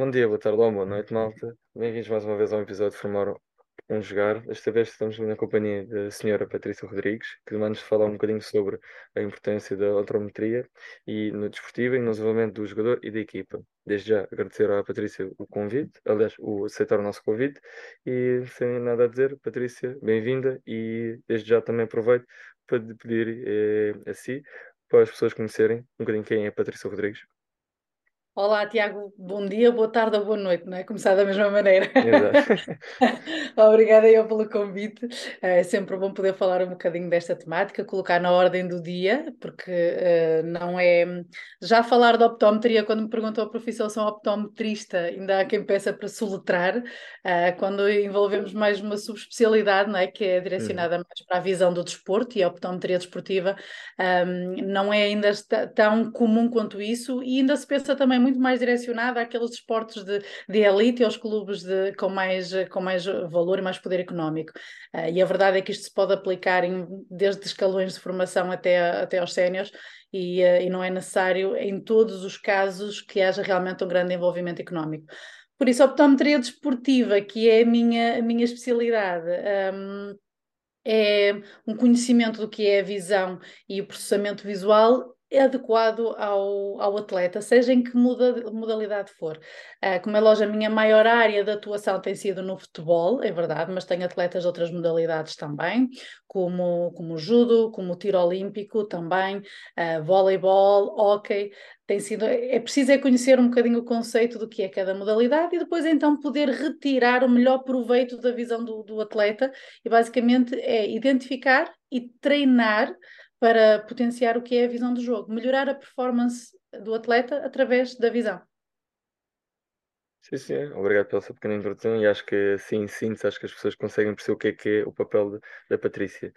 Bom dia, boa tarde ou boa noite, malta. Bem-vindos mais uma vez ao episódio de Formar um Jogar. Desta vez estamos na companhia da senhora Patrícia Rodrigues, que vai-nos falar um bocadinho sobre a importância da odometria e no desportivo e no desenvolvimento do jogador e da equipa. Desde já agradecer à Patrícia o convite, aliás, o aceitar o nosso convite e sem nada a dizer, Patrícia, bem-vinda e desde já também aproveito para pedir eh, a si para as pessoas conhecerem um bocadinho quem é a Patrícia Rodrigues. Olá, Tiago, bom dia, boa tarde ou boa noite, não é? Começar da mesma maneira. Exato. Obrigada eu pelo convite. É sempre bom poder falar um bocadinho desta temática, colocar na ordem do dia, porque uh, não é. Já falar de optometria, quando me perguntam a profissão, sou optometrista, ainda há quem peça para soletrar, uh, quando envolvemos mais uma subespecialidade, não é? Que é direcionada uhum. mais para a visão do desporto e a optometria desportiva, um, não é ainda tão comum quanto isso, e ainda se pensa também muito mais direcionada àqueles esportes de, de elite e aos clubes de, com, mais, com mais valor e mais poder económico. Uh, e a verdade é que isto se pode aplicar em, desde escalões de formação até, até aos séniores e, uh, e não é necessário em todos os casos que haja realmente um grande envolvimento económico. Por isso, a optometria desportiva, que é a minha, a minha especialidade, um, é um conhecimento do que é a visão e o processamento visual adequado ao, ao atleta, seja em que muda, modalidade for. Uh, como é lógico, a minha maior área de atuação tem sido no futebol, é verdade, mas tenho atletas de outras modalidades também, como, como judo, como tiro olímpico também, uh, voleibol, hockey. Tem sido, é preciso é conhecer um bocadinho o conceito do que é cada modalidade e depois então poder retirar o melhor proveito da visão do, do atleta e basicamente é identificar e treinar para potenciar o que é a visão do jogo, melhorar a performance do atleta através da visão. Sim, sim, obrigado pela sua pequena introdução e acho que assim, sim, acho que as pessoas conseguem perceber o que é que é o papel de, da Patrícia.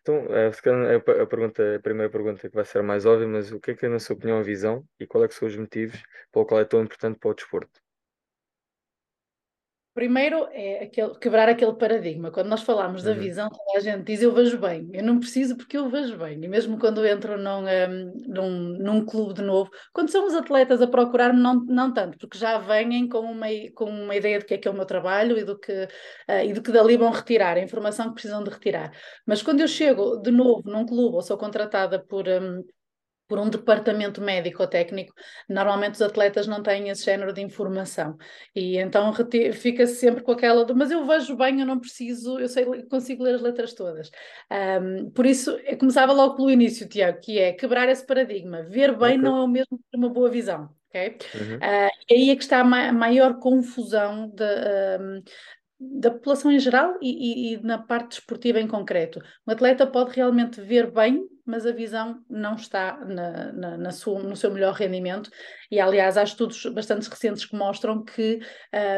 Então, eh, a, a, pergunta, a primeira pergunta que vai ser mais óbvia, mas o que é que é, na sua opinião, a visão e qual é são os motivos pelo qual é tão importante para o desporto? Primeiro é aquele, quebrar aquele paradigma. Quando nós falamos uhum. da visão, a gente diz eu vejo bem. Eu não preciso porque eu vejo bem. E mesmo quando entro num, um, num, num clube de novo, quando são os atletas a procurar-me, não, não tanto, porque já vêm com uma, com uma ideia do que é que é o meu trabalho e do que, uh, e do que dali vão retirar, a informação que precisam de retirar. Mas quando eu chego de novo num clube ou sou contratada por. Um, por um departamento médico ou técnico, normalmente os atletas não têm esse género de informação. E então fica-se sempre com aquela do, mas eu vejo bem, eu não preciso, eu sei, consigo ler as letras todas. Um, por isso, eu começava logo pelo início, Tiago, que é quebrar esse paradigma. Ver bem okay. não é o mesmo que uma boa visão. Okay? Uhum. Uh, e aí é que está a ma maior confusão de, um, da população em geral e, e, e, na parte desportiva em concreto. Um atleta pode realmente ver bem, mas a visão não está na, na, na sua, no seu melhor rendimento. E, aliás, há estudos bastante recentes que mostram que,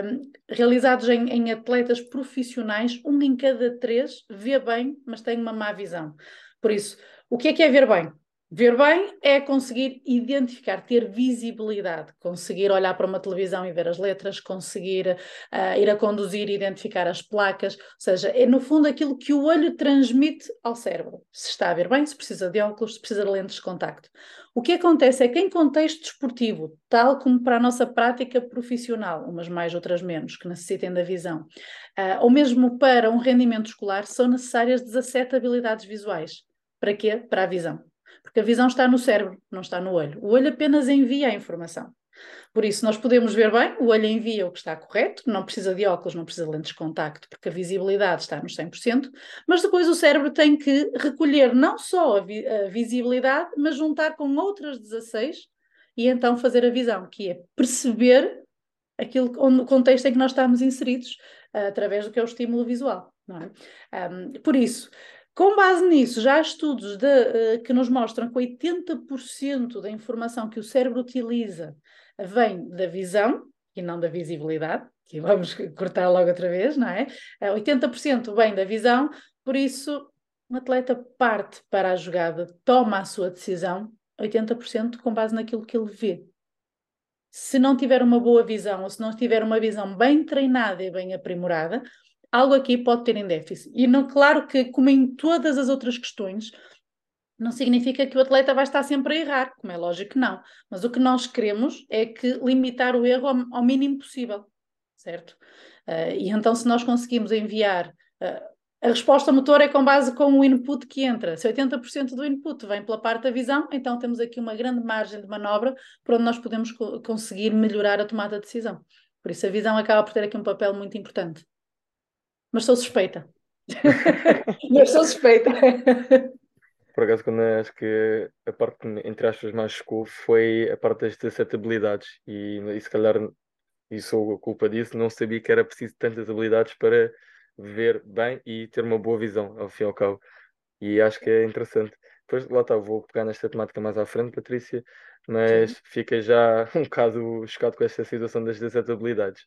um, realizados em, em atletas profissionais, um em cada três vê bem, mas tem uma má visão. Por isso, o que é que é ver bem? Ver bem é conseguir identificar, ter visibilidade, conseguir olhar para uma televisão e ver as letras, conseguir uh, ir a conduzir e identificar as placas, ou seja, é no fundo aquilo que o olho transmite ao cérebro. Se está a ver bem, se precisa de óculos, se precisa de lentes de contacto. O que acontece é que em contexto desportivo, tal como para a nossa prática profissional, umas mais, outras menos, que necessitem da visão, uh, ou mesmo para um rendimento escolar, são necessárias 17 habilidades visuais. Para quê? Para a visão. Porque a visão está no cérebro, não está no olho. O olho apenas envia a informação. Por isso, nós podemos ver bem, o olho envia o que está correto, não precisa de óculos, não precisa de lentes de contacto, porque a visibilidade está nos 100%, mas depois o cérebro tem que recolher não só a, vi a visibilidade, mas juntar com outras 16 e então fazer a visão, que é perceber aquilo, onde, o contexto em que nós estamos inseridos, uh, através do que é o estímulo visual. É? Um, por isso, com base nisso, já há estudos de, uh, que nos mostram que 80% da informação que o cérebro utiliza vem da visão e não da visibilidade, que vamos cortar logo outra vez, não é? Uh, eh, 80% vem da visão, por isso um atleta parte para a jogada, toma a sua decisão, 80% com base naquilo que ele vê. Se não tiver uma boa visão, ou se não tiver uma visão bem treinada e bem aprimorada, algo aqui pode ter em déficit. E não, claro que, como em todas as outras questões, não significa que o atleta vai estar sempre a errar, como é lógico que não. Mas o que nós queremos é que limitar o erro ao, ao mínimo possível, certo? Uh, e então, se nós conseguimos enviar. Uh, a resposta motor é com base com o input que entra. Se 80% do input vem pela parte da visão, então temos aqui uma grande margem de manobra para onde nós podemos co conseguir melhorar a tomada de decisão. Por isso, a visão acaba por ter aqui um papel muito importante. Mas sou suspeita. Mas sou suspeita. Por acaso, quando acho que a parte que, entre aspas, mais chocou foi a parte das 17 habilidades. E, e se calhar, e sou a culpa disso, não sabia que era preciso tantas habilidades para ver bem e ter uma boa visão, ao fim e ao cabo. E acho que é interessante. Depois, lá está, vou pegar nesta temática mais à frente, Patrícia, mas Sim. fica já um bocado chocado com esta situação das 17 habilidades.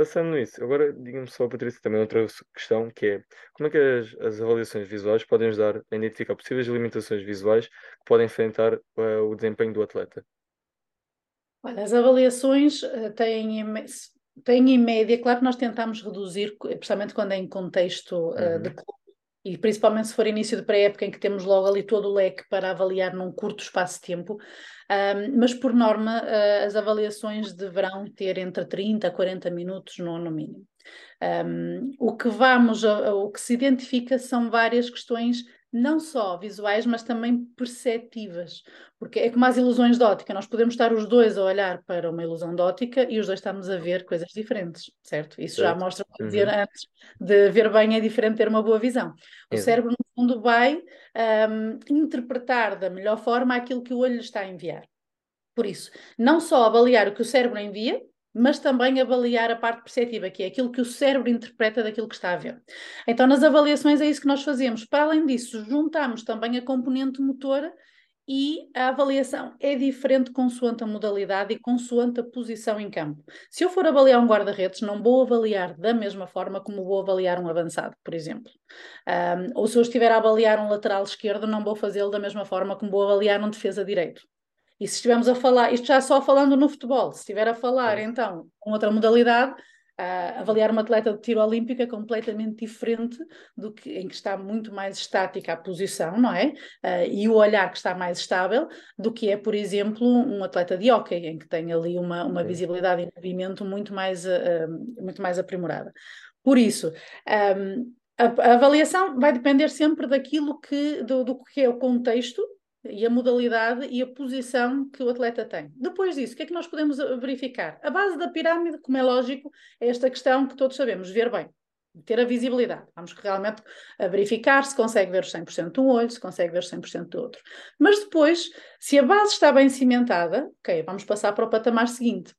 Passando nisso, agora diga-me só, Patrícia, também outra questão, que é como é que as, as, avaliações visuais podem ajudar a identificar possíveis limitações visuais que podem enfrentar uh, o desempenho do atleta? Olha, as avaliações uh, têm, têm em média, claro que nós tentamos reduzir, principalmente quando é em contexto uh, uhum. de clube, e principalmente se for início de pré-época em que temos logo ali todo o leque para avaliar num curto espaço de tempo, um, mas por norma uh, as avaliações deverão ter entre 30 a 40 minutos no, no mínimo. Um, o que vamos, o que se identifica são várias questões não só visuais, mas também perceptivas, porque é como as ilusões de ótica, nós podemos estar os dois a olhar para uma ilusão de ótica e os dois estamos a ver coisas diferentes, certo? Isso certo. já mostra, uhum. dizer antes, de ver bem é diferente ter uma boa visão. O cérebro, no fundo, vai um, interpretar da melhor forma aquilo que o olho lhe está a enviar. Por isso, não só avaliar o que o cérebro envia, mas também avaliar a parte perceptiva, que é aquilo que o cérebro interpreta daquilo que está a ver. Então, nas avaliações é isso que nós fazemos. Para além disso, juntamos também a componente motora e a avaliação é diferente consoante a modalidade e consoante a posição em campo. Se eu for avaliar um guarda-redes, não vou avaliar da mesma forma como vou avaliar um avançado, por exemplo. Um, ou se eu estiver a avaliar um lateral esquerdo, não vou fazê-lo da mesma forma como vou avaliar um defesa direito. E se estivermos a falar, isto já só falando no futebol, se estiver a falar então com outra modalidade, uh, avaliar uma atleta de tiro olímpico é completamente diferente do que em que está muito mais estática a posição, não é? Uh, e o olhar que está mais estável do que é, por exemplo, um atleta de hockey, em que tem ali uma, uma visibilidade e movimento muito mais, uh, muito mais aprimorada. Por isso, um, a, a, avaliação vai depender sempre daquilo que, do, do que é o contexto e a modalidade e a posição que o atleta tem. Depois disso, o que é que nós podemos eh, verificar? A base da pirâmide, como é lógico, é esta questão que todos sabemos, ver bem, ter a visibilidade. Vamos realmente eh, verificar se consegue ver os 100% de um olho, se consegue ver os 100% do outro. Mas depois, se a base está bem cimentada, ok, vamos passar para o patamar seguinte.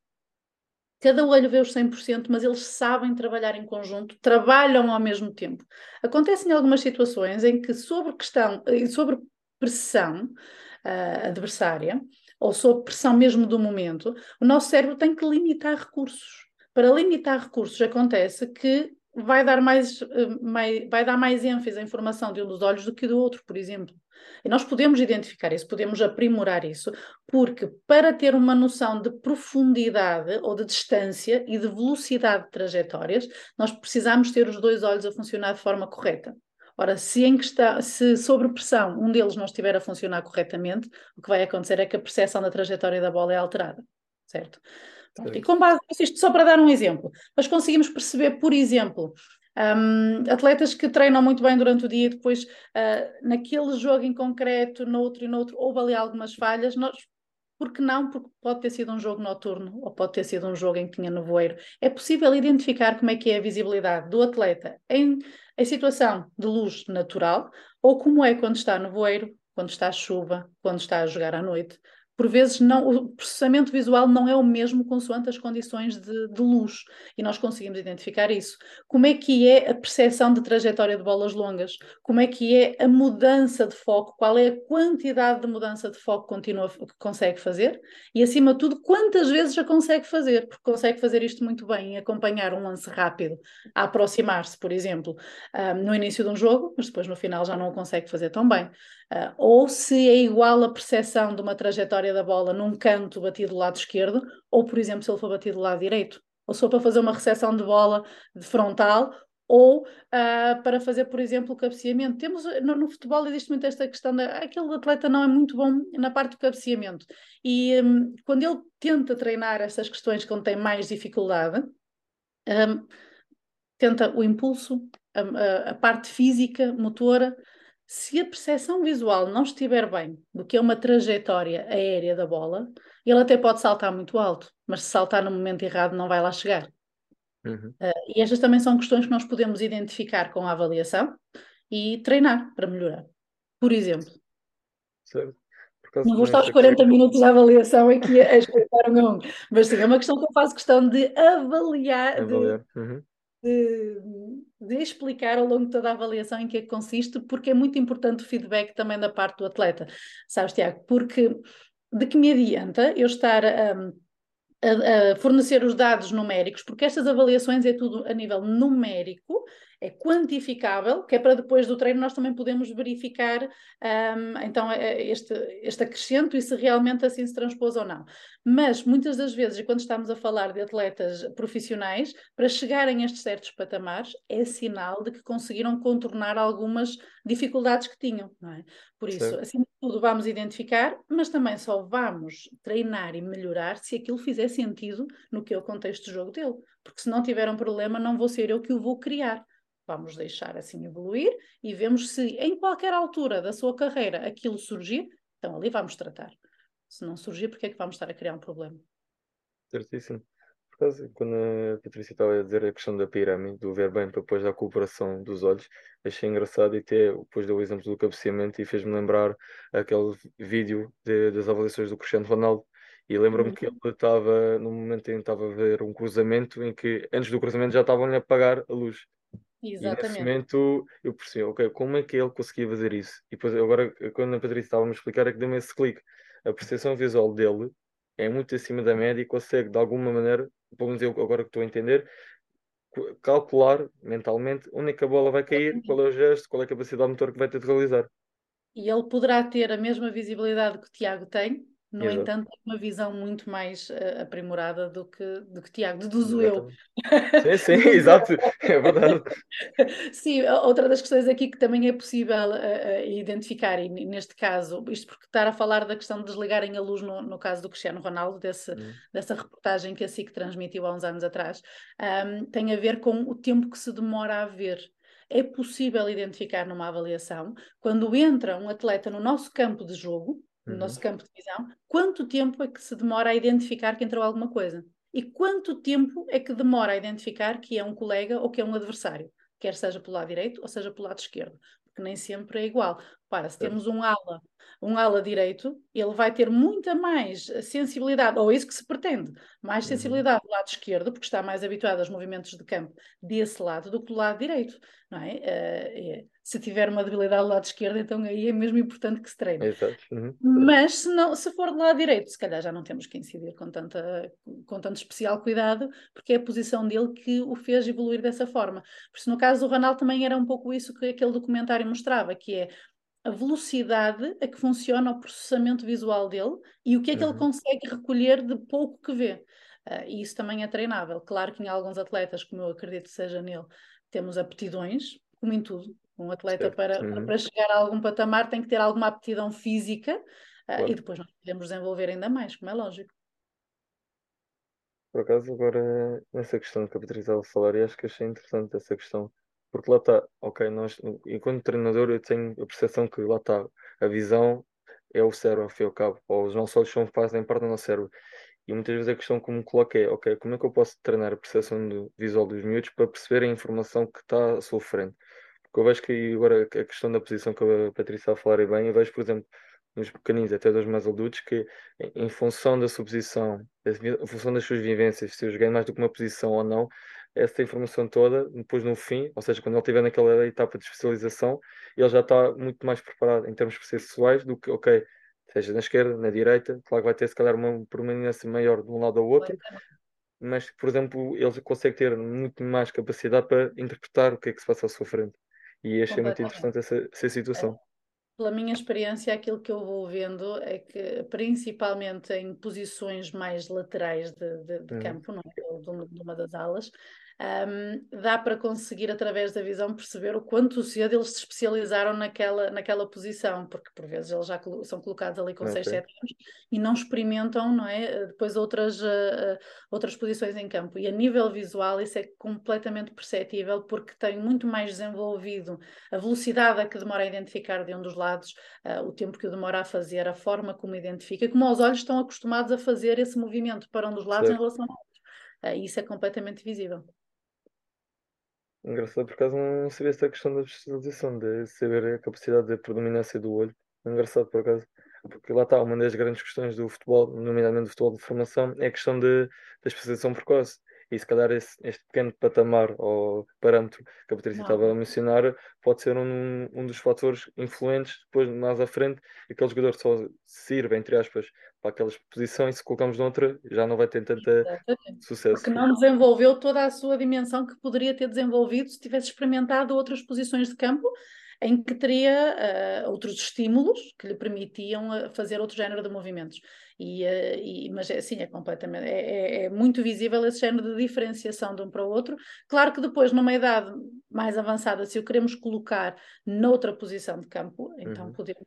Cada olho vê os 100%, mas eles sabem trabalhar em conjunto, trabalham ao mesmo tempo. Acontecem algumas situações em que, sobre questão, eh, sobre pressão uh, adversária, ou sob pressão mesmo do momento, o nosso cérebro tem que limitar recursos. Para limitar recursos, acontece que vai dar mais, uh, mais, vai dar mais ênfase à informação de um dos olhos do que do outro, por exemplo. E nós podemos identificar isso, podemos aprimorar isso, porque para ter uma noção de profundidade ou de distância e de velocidade de trajetórias, nós precisamos ter os dois olhos a funcionar de forma correta. Ora, se, em questão, se sobre pressão um deles não estiver a funcionar corretamente, o que vai acontecer é que a percepção da trajetória da bola é alterada, certo? Pronto, e com base nisso, só para dar um exemplo, mas conseguimos perceber, por exemplo, um, atletas que treinam muito bem durante o dia e depois, uh, naquele jogo em concreto, noutro e noutro, houve ali algumas falhas, nós por que não? Porque pode ter sido um jogo noturno ou pode ter sido um jogo em que tinha nevoeiro. É possível identificar como é que é a visibilidade do atleta em, em situação de luz natural ou como é quando está nevoeiro, quando está chuva, quando está a jogar à noite por vezes não, o processamento visual não é o mesmo consoante as condições de, de, luz e nós conseguimos identificar isso. Como é que é a percepção de trajetória de bolas longas? Como é que é a mudança de foco? Qual é a quantidade de mudança de foco contínua que consegue fazer? E acima de tudo, quantas vezes já consegue fazer? Porque consegue fazer isto muito bem acompanhar um lance rápido, a aproximar-se, por exemplo, um, no início de um jogo, mas depois no final já não o consegue fazer tão bem. Uh, ou se é igual a percepção de uma trajetória da bola num canto batido do lado esquerdo, ou por exemplo se ele for batido do lado direito. Ou só para fazer uma recepção de bola de frontal, ou uh, para fazer, por exemplo, o cabeceamento. Temos, no, no, futebol existe muito esta questão de aquele atleta não é muito bom na parte do cabeceamento. E um, quando ele tenta treinar essas questões que tem mais dificuldade, um, tenta o impulso, a, a, a parte física, motora, se a percepção visual não estiver bem do que é uma trajetória aérea da bola, ele até pode saltar muito alto, mas se saltar no momento errado não vai lá chegar. Uhum. Uh, e estas também são questões que nós podemos identificar com a avaliação e treinar para melhorar. Por exemplo. Certo. Não vou estar aos 40 minutos de avaliação aqui a explicar um a um, mas sim, é uma questão que eu faço questão de avaliar, avaliar. De, uhum de, de, explicar ao longo de toda a avaliação em que é que consiste, porque é muito importante o feedback também da parte do atleta, sabes, Tiago? Porque de que me adianta eu estar a, a, a fornecer os dados numéricos, porque estas avaliações é tudo a nível numérico é quantificável, que é para depois do treino nós também podemos verificar um, então é, este, este acrescento e se realmente assim se transpôs ou não. Mas muitas das vezes, quando estamos a falar de atletas profissionais, para chegarem a estes certos patamares, é sinal de que conseguiram contornar algumas dificuldades que tinham, não é? Por isso, certo. assim de tudo, vamos identificar, mas também só vamos treinar e melhorar se aquilo fizer sentido no que é o contexto de jogo dele. Porque se não tiver um problema, não vou ser eu que o vou criar. Vamos deixar assim evoluir e vemos se em qualquer altura da sua carreira aquilo surgir, então ali vamos tratar. Se não surgir, porque é que vamos estar a criar um problema? Certíssimo. Por causa, quando a Patrícia estava a dizer a questão da pirâmide, do ver bem para depois da cooperação dos olhos, achei engraçado e até depois deu o exemplo do cabeceamento e fez-me lembrar aquele vídeo de, das avaliações do Cristiano Ronaldo. E lembro-me uhum. que ele estava, no momento em que estava a ver um cruzamento, em que antes do cruzamento já estavam a apagar a luz. E nesse momento eu percebi, ok, como é que ele conseguia fazer isso? E depois, agora, quando a Patrícia estava a me explicar, é que deu-me esse clique. A percepção visual dele é muito acima da média e consegue, de alguma maneira, pelo menos eu agora que estou a entender, calcular mentalmente onde é que a bola vai cair, qual é o gesto, qual é a capacidade motor que vai ter de realizar. E ele poderá ter a mesma visibilidade que o Tiago tem, no Exato. entanto, uma visão muito mais uh, aprimorada do que, do que Tiago, deduzo eu. Sim, sim, exato, é verdade. sim, outra das questões aqui que também é possível uh, identificar, e neste caso, isto porque estar a falar da questão de desligarem a luz no, no caso do Cristiano Ronaldo, desse, hum. dessa reportagem que a SIC transmitiu há uns anos atrás, um, tem a ver com o tempo que se demora a ver é possível identificar numa avaliação quando entra um atleta no nosso campo de jogo, no uhum. nosso campo de visão, quanto tempo é que se demora a identificar que entrou alguma coisa? E quanto tempo é que demora a identificar que é um colega ou que é um adversário, quer seja pelo lado direito ou seja pelo lado esquerdo? Porque nem sempre é igual. Para, se temos um ala, um ala direito, ele vai ter muita mais sensibilidade, ou isso que se pretende, mais uhum. sensibilidade do lado esquerdo, porque está mais habituado aos movimentos de campo desse lado do que do lado direito, não é? Uh, se tiver uma debilidade do lado esquerdo, então aí é mesmo importante que se treine. Exato. Uhum. Mas se, não, se for do lado direito, se calhar já não temos que incidir com, tanta, com tanto especial cuidado, porque é a posição dele que o fez evoluir dessa forma. Por isso, no caso do Ronaldo, também era um pouco isso que aquele documentário mostrava, que é a velocidade a que funciona o processamento visual dele e o que é que uhum. ele consegue recolher de pouco que vê. Uh, e isso também é treinável. Claro que em alguns atletas, como eu acredito que seja nele, temos aptidões, como em tudo. Um atleta para, uhum. para chegar a algum patamar tem que ter alguma aptidão física uh, claro. e depois nós podemos desenvolver ainda mais, como é lógico. Por acaso, agora, nessa questão que a Patrícia estava a falar, e acho que achei interessante essa questão porque lá está, ok, nós, enquanto treinador, eu tenho a percepção que lá está, a visão é o cérebro, ao fim e ao cabo, ou os nossos olhos são, fazem parte do nosso cérebro. E muitas vezes a questão que me coloca é, ok, como é que eu posso treinar a percepção do visual dos miúdos para perceber a informação que está à sua frente? Porque eu vejo que agora a questão da posição que a Patrícia está a falar é bem, eu vejo, por exemplo, nos pequeninos, até dos mais adultos, que em função da sua posição, em função das suas vivências, se eu joguei mais do que uma posição ou não, essa informação toda, depois no fim, ou seja, quando ele estiver naquela etapa de especialização, ele já está muito mais preparado em termos processuais do que, ok, seja na esquerda, na direita, claro que vai ter se calhar uma permanência maior de um lado ao outro, mas, por exemplo, ele consegue ter muito mais capacidade para interpretar o que é que se passa à sua frente. E achei muito interessante essa, essa situação. Pela minha experiência, aquilo que eu vou vendo é que, principalmente em posições mais laterais de, de, de uhum. campo, não é? de, uma das alas, um, dá para conseguir, através da visão, perceber o quanto cedo eles se especializaram naquela, naquela posição, porque por vezes eles já são colocados ali com 6, 7 anos e não experimentam, não é? Depois outras, uh, outras posições em campo. E a nível visual isso é completamente perceptível porque tem muito mais desenvolvido a velocidade a que demora a identificar de um dos lados, uh, o tempo que demora a fazer, a forma como identifica, como os olhos estão acostumados a fazer esse movimento para um dos lados certo. em relação ao outro. Isso é completamente visível. Engraçado, por acaso não sabia essa questão da especialização, de saber a capacidade de predominância do olho. Engraçado, por acaso. Porque lá está, uma das grandes questões do futebol, nomeadamente do futebol de formação, é a questão da especialização precoce. E se calhar esse, este pequeno patamar ou parâmetro que a Patrícia estava a mencionar pode ser um, um dos fatores influentes depois, mais à frente, aquele jogador só sirva, entre aspas, para aquela posição e se colocamos noutra já não vai ter tanta Exatamente. sucesso. Porque não desenvolveu toda a sua dimensão que poderia ter desenvolvido se tivesse experimentado outras posições de campo em que teria uh, outros estímulos que lhe permitiam uh, fazer outro género de movimentos. E, uh, e, mas é assim, é completamente, é, é, é, muito visível esse género de diferenciação de um para o outro. Claro que depois, numa idade mais avançada, se o queremos colocar noutra posição de campo, então uhum. podemos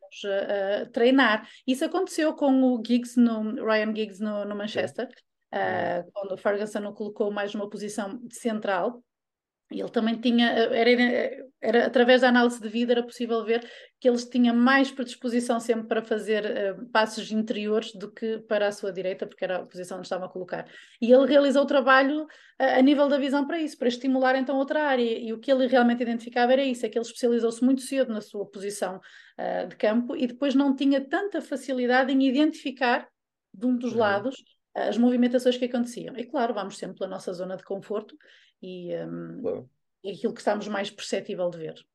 treinar. Isso aconteceu com o Giggs, no, Ryan Giggs no, no Manchester, uhum. quando o Ferguson o colocou mais numa posição central, ele também tinha, era, era, através da análise de vida, era possível ver que eles tinham mais predisposição sempre para fazer uh, passos interiores do que para a sua direita, porque era a posição onde estavam a colocar. E ele realizou o trabalho uh, a nível da visão para isso, para estimular então outra área. E o que ele realmente identificava era isso, é que ele especializou-se muito cedo na sua posição uh, de campo e depois não tinha tanta facilidade em identificar de um dos uhum. lados as movimentações que aconteciam. E claro, vamos sempre pela nossa zona de conforto e um, claro. aquilo que estamos mais perceptível de ver.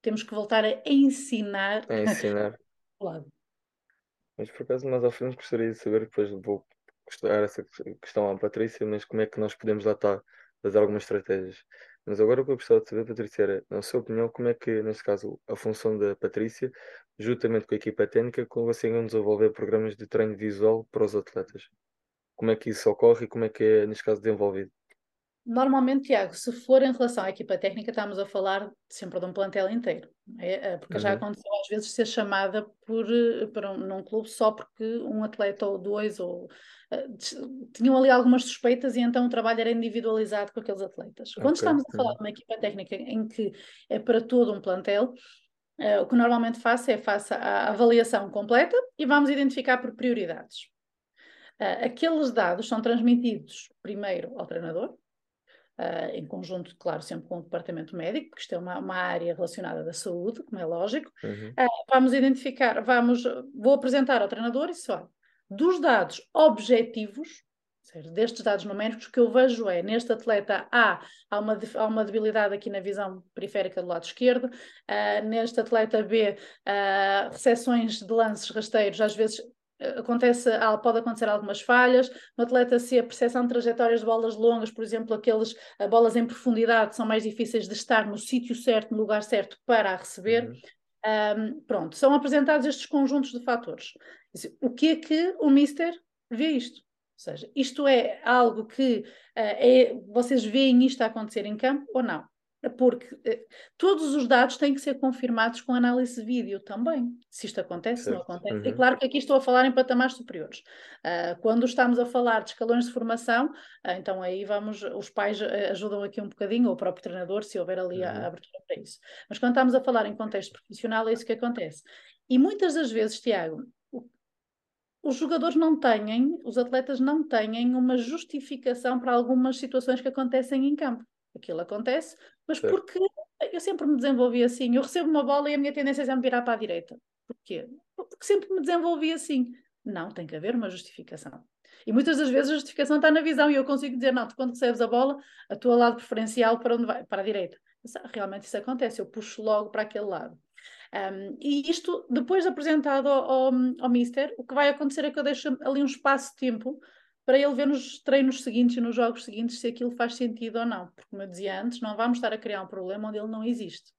Temos que voltar a ensinar. A ensinar. lado. Mas por acaso mais à frente gostaria de saber, depois vou questionar essa questão à Patrícia, mas como é que nós podemos lá estar fazer algumas estratégias. Mas agora o que eu gostava de saber, Patrícia, era, na sua opinião, como é que, neste caso, a função da Patrícia, juntamente com a equipa técnica, conseguem desenvolver programas de treino visual para os atletas? Como é que isso ocorre e como é que é, neste caso, desenvolvido? Normalmente, Tiago, se for em relação à equipa técnica, estamos a falar sempre de um plantel inteiro, é? porque uhum. já aconteceu às vezes ser chamada por, eh, para um, num clube só porque um atleta ou dois ou uh, tinham ali algumas suspeitas e então o trabalho era individualizado com aqueles atletas. Quando okay. estamos a falar uhum. de uma equipa técnica em que é para todo um plantel, uh, o que normalmente faço é faço a avaliação completa e vamos identificar por prioridades. Uh, aqueles dados são transmitidos primeiro ao treinador, Uh, em conjunto, claro, sempre com o departamento médico, porque isto é uma, uma área relacionada da saúde, como é lógico. Uhum. Uh, vamos identificar, vamos, vou apresentar ao treinador e só dos dados objetivos, seja, destes dados numéricos, o que eu vejo é neste atleta A há uma, há uma debilidade aqui na visão periférica do lado esquerdo, uh, neste atleta B, uh, recepções de lances rasteiros, às vezes acontece, pode acontecer algumas falhas. No atleta C, a percepção de trajetórias de bolas longas, por exemplo, aqueles uh, bolas em profundidade são mais difíceis de estar no sítio certo, no lugar certo para a receber. Uhum. Um, pronto, são apresentados estes conjuntos de fatores. O que é que o Mister vê isto? Ou seja, isto é algo que uh, é, vocês veem isto a acontecer em campo ou não? Porque eh, todos os dados têm que ser confirmados com análise de vídeo também, se isto acontece, certo. não acontece. Uhum. E claro que aqui estou a falar em patamares superiores. Uh, quando estamos a falar de escalões de formação, uh, então aí vamos, os pais eh, ajudam aqui um bocadinho, ou o próprio treinador, se houver ali uhum. a, a abertura para isso. Mas quando estamos a falar em contexto profissional, é isso que acontece. E muitas das vezes, Tiago, os jogadores não têm, os atletas não têm uma justificação para algumas situações que acontecem em campo. Aquilo acontece, mas certo. porque eu sempre me desenvolvi assim. Eu recebo uma bola e a minha tendência é sempre virar para a direita. Porquê? Porque sempre me desenvolvi assim. Não, tem que haver uma justificação. E muitas das vezes a justificação está na visão e eu consigo dizer, não, tu quando recebes a bola, a tua lado preferencial para onde vai? Para a direita. Mas, ah, realmente isso acontece, eu puxo logo para aquele lado. Um, e isto, depois apresentado ao, ao, ao Mister, o que vai acontecer é que eu deixo ali um espaço de tempo para ele ver nos treinos seguintes e nos jogos seguintes se aquilo faz sentido ou não. Porque, como eu dizia antes, não vamos estar a criar um problema onde ele não existe.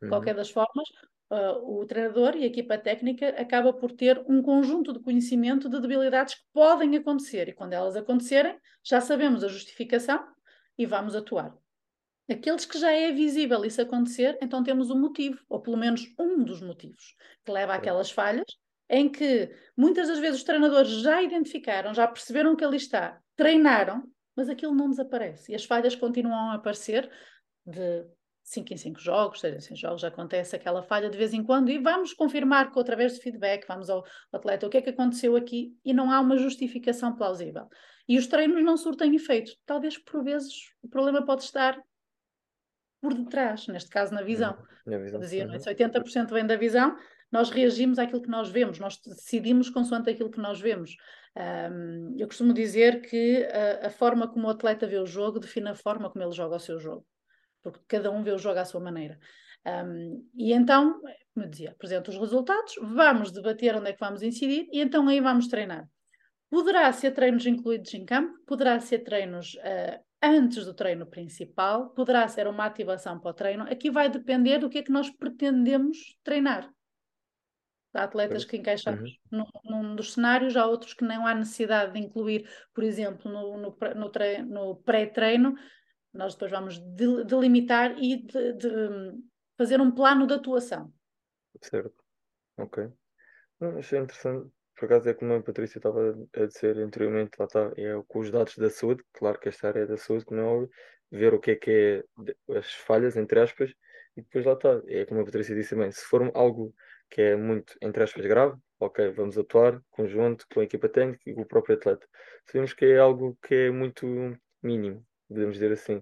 De uhum. qualquer das formas, uh, o treinador e a equipa técnica acaba por ter um conjunto de conhecimento de debilidades que podem acontecer. E quando elas acontecerem, já sabemos a justificação e vamos atuar. Aqueles que já é visível isso acontecer, então temos um motivo, ou pelo menos um dos motivos, que leva àquelas falhas, em que muitas das vezes os treinadores já identificaram, já perceberam que ali está, treinaram, mas aquilo não desaparece. E as falhas continuam a aparecer de 5 em 5 jogos, 6 em jogos, já acontece aquela falha de vez em quando, e vamos confirmar que através de feedback, vamos ao atleta, o que é que aconteceu aqui, e não há uma justificação plausível. E os treinos não surtem efeito. Talvez por vezes o problema pode estar por detrás, neste caso na visão. Na visão. Dizia, não é? Uhum. Se 80% vem da visão, nós reagimos àquilo que nós vemos, nós decidimos consoante aquilo que nós vemos. Um, eu costumo dizer que a, a, forma como o atleta vê o jogo define a forma como ele joga o seu jogo porque cada um vê o jogo à sua maneira. Um, e então, como eu dizia, apresento os resultados, vamos debater onde é que vamos incidir e então aí vamos treinar. Poderá ser treinos incluídos em campo, poderá ser treinos uh, antes do treino principal, poderá ser uma ativação para o treino. Aqui vai depender do que é que nós pretendemos treinar. Há atletas que encaixamos uhum. num, num, dos cenários, há outros que não há necessidade de incluir, por exemplo, no, no, no, no pré-treino, nós depois vamos delimitar e de, de fazer um plano de atuação. Certo. Ok. Não, achei interessante. Por acaso é como a Patrícia estava a dizer anteriormente, lá está, é com os dados da saúde, claro que esta área é da saúde, como é óbvio, ver o que é que é as falhas, entre aspas, e depois lá está. É como a Patrícia disse também, se for algo que é muito, entre aspas, grave, ok, vamos atuar conjunto com a equipa técnica e com o próprio atleta. Sabemos que é algo que é muito mínimo, podemos dizer assim.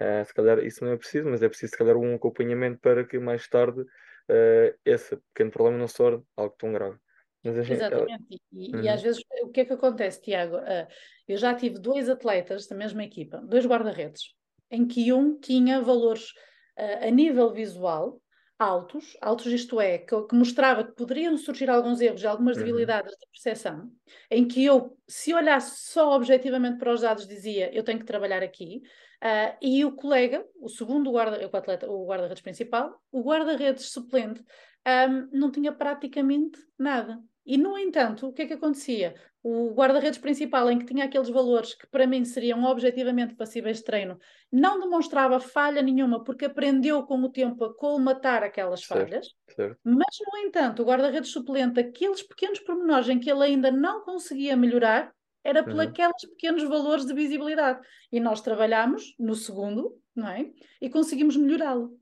Uh, se calhar isso não é preciso, mas é preciso se calhar um acompanhamento para que mais tarde uh, esse pequeno problema não se torne algo tão grave. Mas, Exatamente, e, uhum. e, às vezes o que é que acontece, Tiago? Uh, eu já tive dois atletas da mesma equipa, dois guarda-redes, em que um tinha valores a nível visual altos, altos isto é, que, que, mostrava que poderiam surgir alguns erros e algumas uhum. debilidades uhum. de percepção, em que eu, se olhasse só objetivamente para os dados, dizia eu tenho que trabalhar aqui, uh, e o colega, o segundo guarda, o atleta, o guarda-redes principal, o guarda-redes suplente, um, não tinha praticamente nada. E, no entanto, o que é que acontecia? O guarda-redes principal, em que tinha aqueles valores que para mim seriam objetivamente passíveis de treino, não demonstrava falha nenhuma, porque aprendeu com o tempo a colmatar aquelas falhas. Certo. Mas, no entanto, o guarda-redes suplente, aqueles pequenos pormenores em que ele ainda não conseguia melhorar, era por uhum. aqueles pequenos valores de visibilidade. E nós trabalhamos no segundo, não é? E conseguimos melhorá-lo.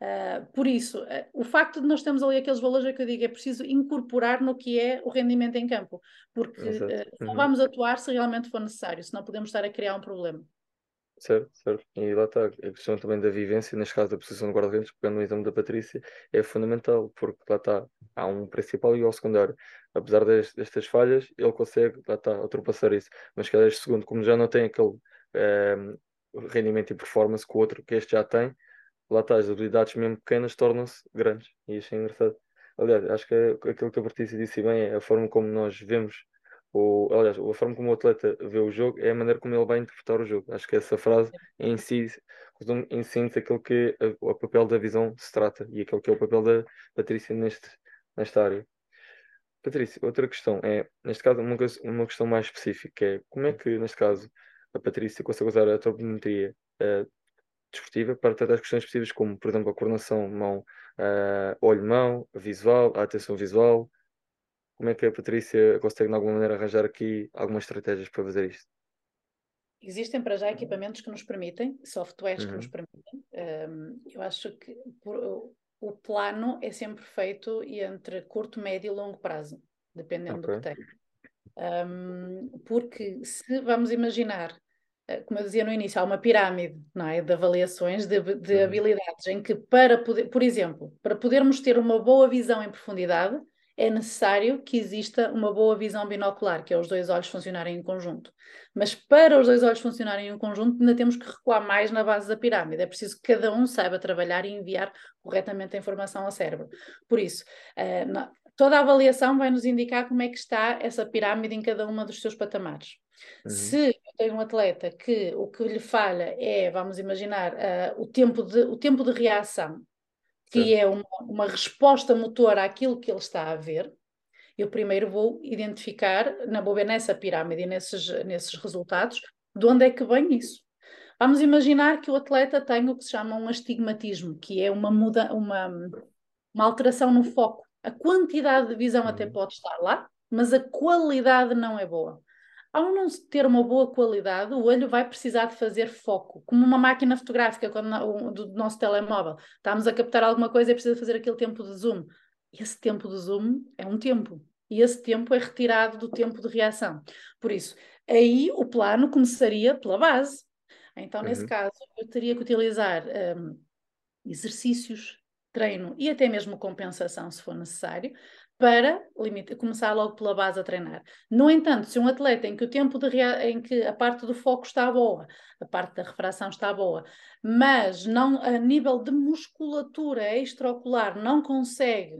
Uh, por isso, uh, o facto de nós termos ali aqueles valores é que eu digo, é preciso incorporar no que é o rendimento em campo, porque uh, uhum. vamos atuar se realmente for necessário, senão podemos estar a criar um problema. Certo, certo. E lá está, a questão também da vivência, neste caso da posição de guarda-redes, pegando no exemplo da Patrícia, é fundamental, porque lá está, há um principal e um secundário. Apesar destas falhas, ele consegue, lá está, ultrapassar isso. Mas cada segundo, como já não tem aquele rendimento e performance que o outro que este já tem, lá está, as habilidades mesmo pequenas tornam-se grandes. E isso é engraçado. Aliás, acho que é aquilo que a Patrícia disse bem é a forma como nós vemos, o, aliás, a forma como o atleta vê o jogo é a maneira como ele vai interpretar o jogo. Acho que essa frase em si em aquilo que o papel da visão se trata e aquilo que é o papel da Patrícia neste, nesta área. Patrícia, outra questão é, neste caso, uma, uma questão mais específica é como é que, neste caso, a Patrícia consegue usar a tropometria uh, desportiva para tratar as questões específicas como, por exemplo, a coordenação mão, uh, olho-mão, visual, a atenção visual. Como é que a Patrícia consegue, de alguma maneira, arranjar aqui algumas estratégias para fazer isto? Existem para já equipamentos que nos permitem, softwares uhum. que nos permitem. Um, eu acho que por, o plano é sempre feito entre curto, médio e longo prazo, dependendo okay. do que tem. Um, porque se vamos imaginar como eu dizia no início, há uma pirâmide não é, de avaliações de, de uhum. habilidades em que, para poder, por exemplo, para podermos ter uma boa visão em profundidade, é necessário que exista uma boa visão binocular, que é os dois olhos funcionarem em conjunto. Mas para os dois olhos funcionarem em conjunto, ainda temos que recuar mais na base da pirâmide. É preciso que cada um saiba trabalhar e enviar corretamente a informação ao cérebro. Por isso, uh, toda a avaliação vai nos indicar como é que está essa pirâmide em cada uma dos seus patamares. Uhum. Se tenho um atleta que o que lhe falha é, vamos imaginar, uh, o, tempo de, o tempo de reação, que Sim. é uma, uma resposta motora àquilo que ele está a ver, eu primeiro vou identificar, na vou ver nessa pirâmide, nesses, nesses resultados, de onde é que vem isso. Vamos imaginar que o atleta tem o que se chama um astigmatismo, que é uma, muda, uma, uma alteração no foco. A quantidade de visão uhum. até pode estar lá, mas a qualidade não é boa. Ao não ter uma boa qualidade, o olho vai precisar de fazer foco, como uma máquina fotográfica quando, do nosso telemóvel. Estamos a captar alguma coisa e precisa fazer aquele tempo de zoom. Esse tempo de zoom é um tempo. E esse tempo é retirado do tempo de reação. Por isso, aí o plano começaria pela base. Então, nesse uhum. caso, eu teria que utilizar um, exercícios, treino e até mesmo compensação, se for necessário, para começar logo pela base a treinar. No entanto, se um atleta em que o tempo de em que a parte do foco está boa, a parte da refração está boa, mas não a nível de musculatura extraocular não consegue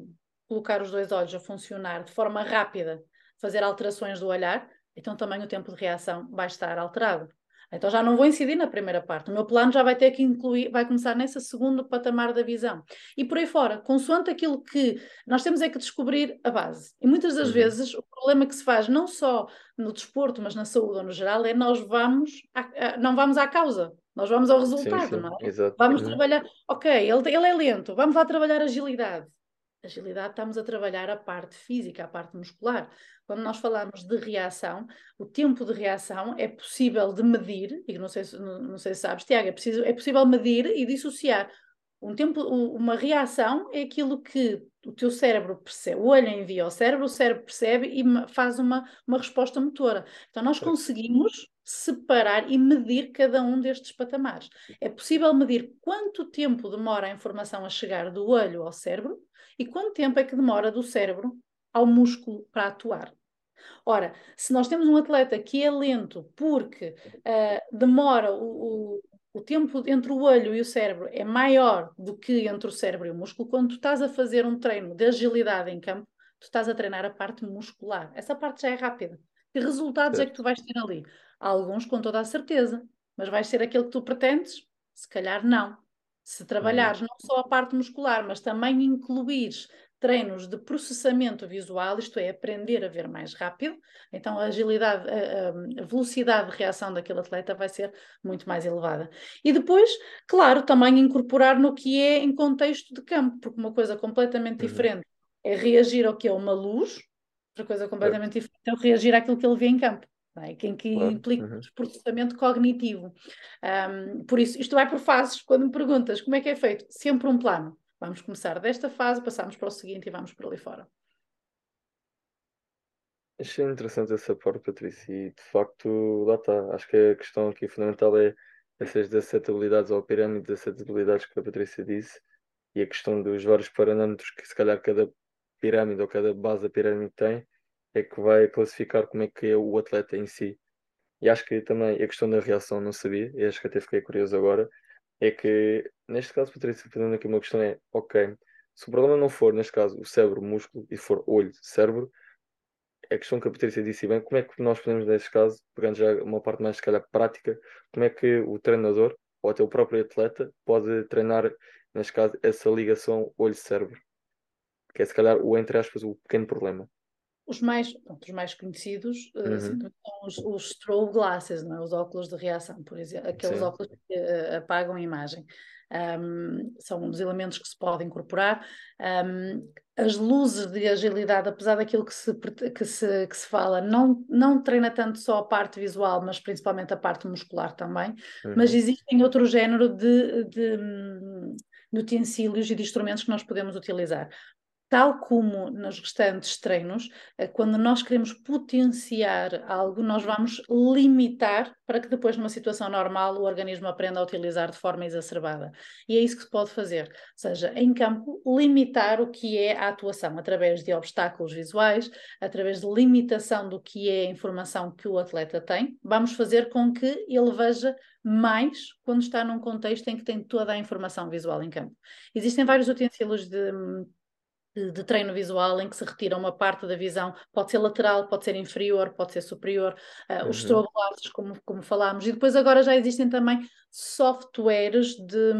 colocar os dois olhos a funcionar de forma rápida, fazer alterações do olhar, então também o tempo de reação vai estar alterado. Então já não vou incidir na primeira parte. O meu plano já vai ter que incluir, vai começar nesse segundo patamar da visão. E por aí fora, consoante aquilo que nós temos é que descobrir a base. E muitas das uhum. vezes o problema que se faz, não só no desporto, mas na saúde ou no geral, é nós vamos, a, não vamos à causa. Nós vamos ao resultado, sim, sim. não é? Exato. Vamos uhum. trabalhar, ok, ele, ele é lento, vamos lá trabalhar agilidade agilidade, estamos a trabalhar a parte física, a parte muscular. Quando nós falamos de reação, o tempo de reação é possível de medir, e não sei, não, sei se sabes, Tiago, é, preciso, é possível medir e dissociar. Um tempo, uma reação é aquilo que o teu cérebro percebe, o olho envia ao cérebro, o cérebro percebe e faz uma, uma resposta motora. Então nós conseguimos separar e medir cada um destes patamares. É possível medir quanto tempo demora a informação a chegar do olho ao cérebro e quanto tempo é que demora do cérebro ao músculo para atuar. Ora, se nós temos um atleta que é lento porque uh, demora o, o, o, tempo entre o olho e o cérebro é maior do que entre o cérebro e o músculo, quando tu estás a fazer um treino de agilidade em campo, tu estás a treinar a parte muscular. Essa parte já é rápida. Que resultados certo. é que tu vais ter ali? Alguns com toda a certeza, mas vais ser aquele que tu pretendes? Se calhar não. Se trabalhares não só a parte muscular, mas também incluires treinos de processamento visual, isto é, aprender a ver mais rápido, então a agilidade, a, a, velocidade de reação daquele atleta vai ser muito mais elevada. E depois, claro, também incorporar no que é em contexto de campo, porque uma coisa completamente uhum. diferente é reagir ao que é uma luz, outra coisa completamente é. diferente é reagir àquilo que ele vê em campo é? que, que claro. implica uhum. processamento cognitivo. Um, por isso, isto vai por fases. Quando me perguntas como é que é feito, sempre um plano. Vamos começar desta fase, passamos para o seguinte e vamos por ali fora. Achei interessante essa parte, Patrícia, e de facto, lá está. Acho que a questão aqui fundamental é essas 17 habilidades ou a pirâmide de 17 habilidades que a Patrícia disse e a questão dos vários parâmetros que se calhar cada pirâmide ou cada base da pirâmide tem é que vai classificar como é que é o atleta em si. E acho que também a questão da reação não sabia, e acho que até fiquei curioso agora, é que neste caso, Patrícia, fazendo aqui uma questão é, ok, se o problema não for, neste caso, o cérebro, músculo, e for olho, cérebro, a questão que a Patrícia disse bem, como é que nós podemos, neste caso, pegando já uma parte mais, se calhar, prática, como é que o treinador, ou até o próprio atleta, pode treinar, neste caso, essa ligação olho-cérebro? Que é, se calhar, o, entre aspas, o pequeno problema. Os mais, pronto, os mais conhecidos uh, uhum. são os, os strobe glasses, não é? os óculos de reação, por exemplo, aqueles Sim. óculos que uh, apagam a imagem. Um, são um dos elementos que se pode incorporar. Um, as luzes de agilidade, apesar daquilo que se, que se, que se fala, não, não treina tanto só a parte visual, mas principalmente a parte muscular também. Uhum. Mas existem outro género de, de, de utensílios e de instrumentos que nós podemos utilizar tal como nos restantes treinos, eh, quando nós queremos potenciar algo, nós vamos limitar para que depois, numa situação normal, o organismo aprenda a utilizar de forma exacerbada. E é isso que se pode fazer. Ou seja, em campo, limitar o que é a atuação através de obstáculos visuais, através de limitação do que é a informação que o atleta tem. Vamos fazer com que ele veja mais quando está num contexto em que tem toda a informação visual em campo. Existem vários utensílios de de, treino visual em que se retira uma parte da visão, pode ser lateral, pode ser inferior, pode ser superior, uh, uhum. os stroboglasses, como, como falámos, e depois agora já existem também softwares de,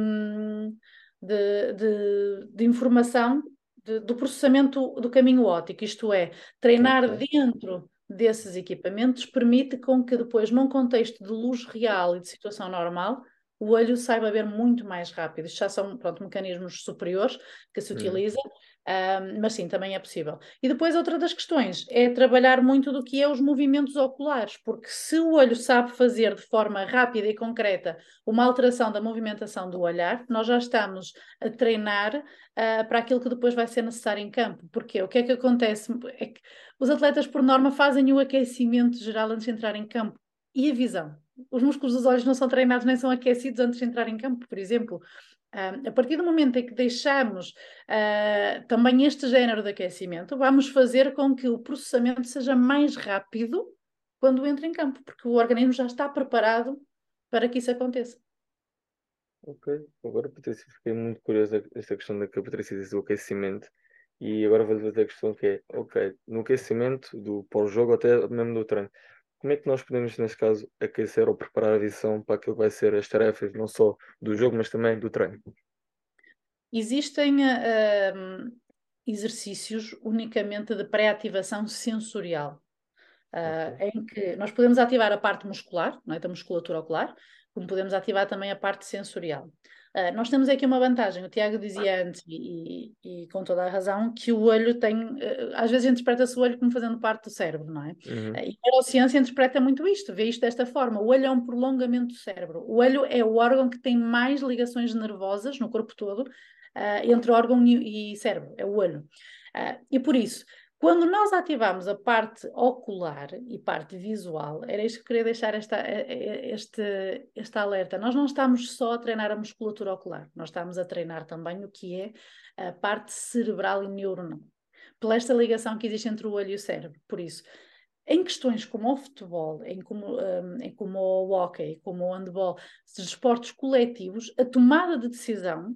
de, de, de informação de, do processamento do caminho óptico, isto é, treinar dentro desses equipamentos permite com que depois, num contexto de luz real e de situação normal, o olho saiba ver muito mais rápido. Isto já são pronto, mecanismos superiores que se hum. utilizam, um, mas sim, também é possível. E depois outra das questões é trabalhar muito do que é os movimentos oculares, porque se o olho sabe fazer de forma rápida e concreta uma alteração da movimentação do olhar, nós já estamos a treinar uh, para aquilo que depois vai ser necessário em campo. Porque o que é que acontece? É que os atletas, por norma, fazem o aquecimento geral antes de entrar em campo. E a visão? Os músculos dos olhos não são treinados nem são aquecidos antes de entrar em campo, por exemplo. A partir do momento em que deixamos uh, também este género de aquecimento, vamos fazer com que o processamento seja mais rápido quando entra em campo, porque o organismo já está preparado para que isso aconteça. Ok, agora Patrícia, fiquei muito curiosa esta questão da que a Patrícia disse do aquecimento e agora vou-lhe fazer a questão que é, ok, no aquecimento do pós-jogo até mesmo do treino, como é que nós podemos, neste caso, aquecer ou preparar a visão para aquilo que vai ser as tarefas, não só do jogo, mas também do treino? Existem uh, exercícios unicamente de pré-ativação sensorial, uh, okay. em que nós podemos ativar a parte muscular, não é, da musculatura ocular, como podemos ativar também a parte sensorial. Uh, nós temos aqui uma vantagem, o Tiago dizia antes, e, e, e, com toda a razão, que o olho tem, uh, às vezes interpreta-se o olho como fazendo parte do cérebro, não é? Uhum. Uh, e a neurociência interpreta muito isto, vê isto desta forma. O olho é um prolongamento do cérebro. O olho é o órgão que tem mais ligações nervosas no corpo todo entre órgão e, e, cérebro, é o olho. e por isso, quando nós ativamos a parte ocular e parte visual, era isto que queria deixar esta, este, este alerta. Nós não estamos só a treinar a musculatura ocular, nós estamos a treinar também o que é a parte cerebral e neuronal, pela esta ligação que existe entre o olho e o cérebro. Por isso, em questões como o futebol, em como, um, em como o hockey, como o handball, esportes coletivos, a tomada de decisão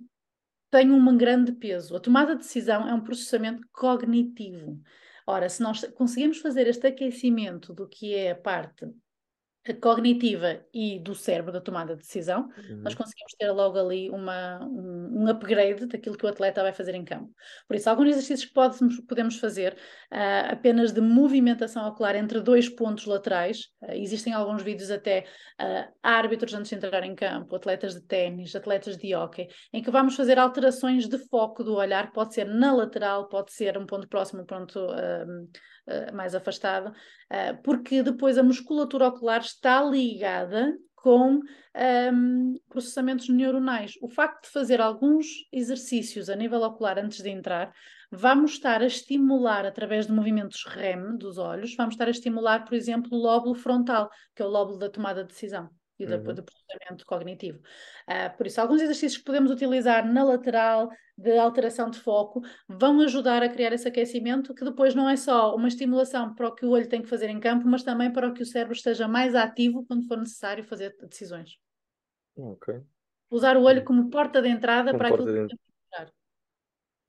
tem um grande peso. A tomada de decisão é um processamento cognitivo. Ora, se nós conseguimos fazer este aquecimento do que é a parte cognitiva e do cérebro da tomada de decisão, uhum. nós conseguimos ter logo ali uma, um, um, upgrade daquilo que o atleta vai fazer em campo. Por isso, alguns exercícios que podemos, podemos fazer uh, apenas de movimentação ocular entre dois pontos laterais, uh, existem alguns vídeos até uh, árbitros antes de entrar em campo, atletas de ténis, atletas de hockey, em que vamos fazer alterações de foco do olhar, pode ser na lateral, pode ser um ponto próximo, um ponto uh, mais afastado, uh, porque depois a musculatura ocular está ligada com um, processamentos neuronais. O facto de fazer alguns exercícios a nível ocular antes de entrar, vamos estar a estimular, através de movimentos REM dos olhos, vamos estar a estimular, por exemplo, o lóbulo frontal, que é o lóbulo da tomada de decisão e uhum. do, do, processamento cognitivo. Uh, por isso, alguns exercícios que podemos utilizar na lateral de alteração de foco vão ajudar a criar esse aquecimento, que depois não é só uma estimulação para o que o olho tem que fazer em campo, mas também para que o cérebro esteja mais ativo quando for necessário fazer decisões. Ok. Usar o olho como porta de entrada como para aquilo que